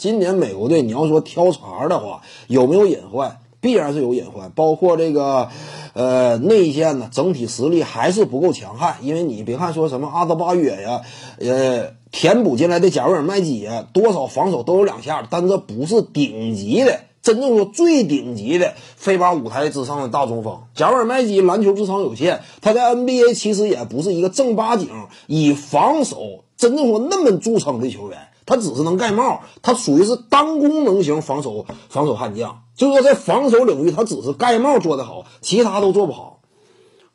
今年美国队你要说挑茬的话，有没有隐患？必然是有隐患，包括这个，呃，内线呢，整体实力还是不够强悍。因为你别看说什么阿德巴约呀，呃，填补进来的贾维尔麦基呀，多少防守都有两下，但这不是顶级的，真正说最顶级的飞把舞台之上的大中锋。贾维尔麦基篮球智商有限，他在 NBA 其实也不是一个正八经以防守真正说那么著称的球员。他只是能盖帽，他属于是单功能型防守防守悍将，就是说在防守领域他只是盖帽做得好，其他都做不好。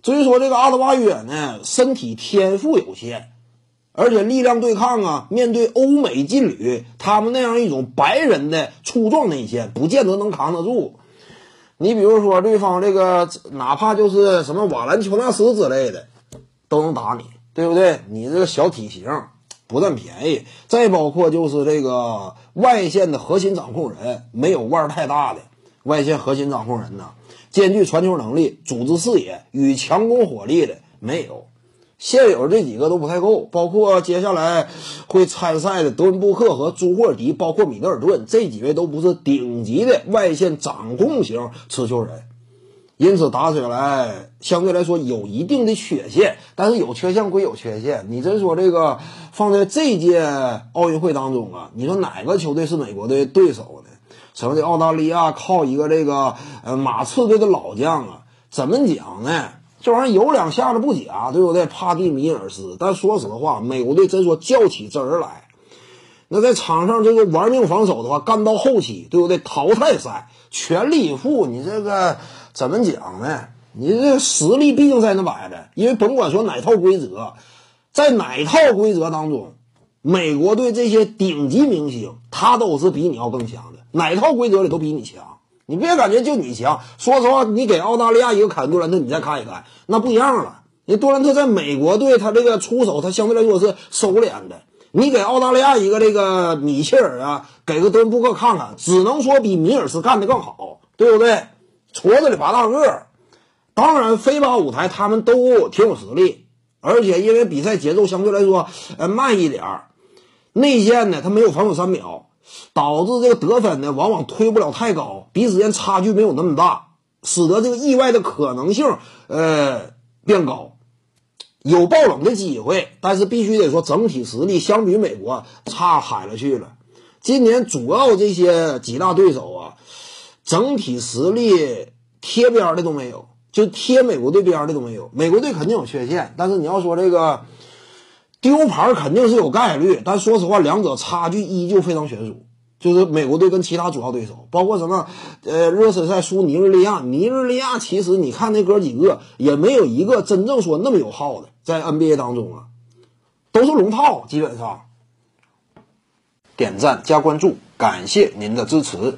至于说这个阿德巴约呢，身体天赋有限，而且力量对抗啊，面对欧美劲旅，他们那样一种白人的粗壮内线，不见得能扛得住。你比如说对方这个，哪怕就是什么瓦兰乔纳斯之类的，都能打你，对不对？你这个小体型。不占便宜，再包括就是这个外线的核心掌控人，没有腕儿太大的外线核心掌控人呢，兼具传球能力、组织视野与强攻火力的没有，现有这几个都不太够。包括接下来会参赛的德文布克和朱霍尔迪，包括米德尔顿这几位都不是顶级的外线掌控型持球人。因此打起来相对来说有一定的缺陷，但是有缺陷归有缺陷。你真说这个放在这届奥运会当中啊，你说哪个球队是美国的对手呢？什么的澳大利亚靠一个这个呃马刺队的老将啊，怎么讲呢？这玩意儿有两下子不假，对不对？帕蒂米尔斯，但说实话，美国队真说较起真儿来，那在场上这个玩命防守的话，干到后期，对不对？淘汰赛全力以赴，你这个。怎么讲呢？你这实力毕竟在那摆着，因为甭管说哪套规则，在哪套规则当中，美国队这些顶级明星，他都是比你要更强的，哪套规则里都比你强。你别感觉就你强，说实话，你给澳大利亚一个凯杜兰特，你再看一看，那不一样了。你杜兰特在美国队，他这个出手，他相对来说是收敛的。你给澳大利亚一个这个米切尔啊，给个德文布克看看，只能说比米尔斯干的更好，对不对？矬子里拔大个儿，当然飞马舞台他们都挺有实力，而且因为比赛节奏相对来说呃慢一点儿，内线呢他没有防守三秒，导致这个得分呢往往推不了太高，彼此间差距没有那么大，使得这个意外的可能性呃变高，有爆冷的机会，但是必须得说整体实力相比美国差海了去了。今年主要这些几大对手啊。整体实力贴边的都没有，就贴美国队边的都没有。美国队肯定有缺陷，但是你要说这个丢牌肯定是有概率，但说实话，两者差距依旧非常悬殊。就是美国队跟其他主要对手，包括什么呃热身赛输尼日利亚，尼日利亚其实你看那哥几个也没有一个真正说那么有耗的，在 NBA 当中啊，都是龙套，基本上。点赞加关注，感谢您的支持。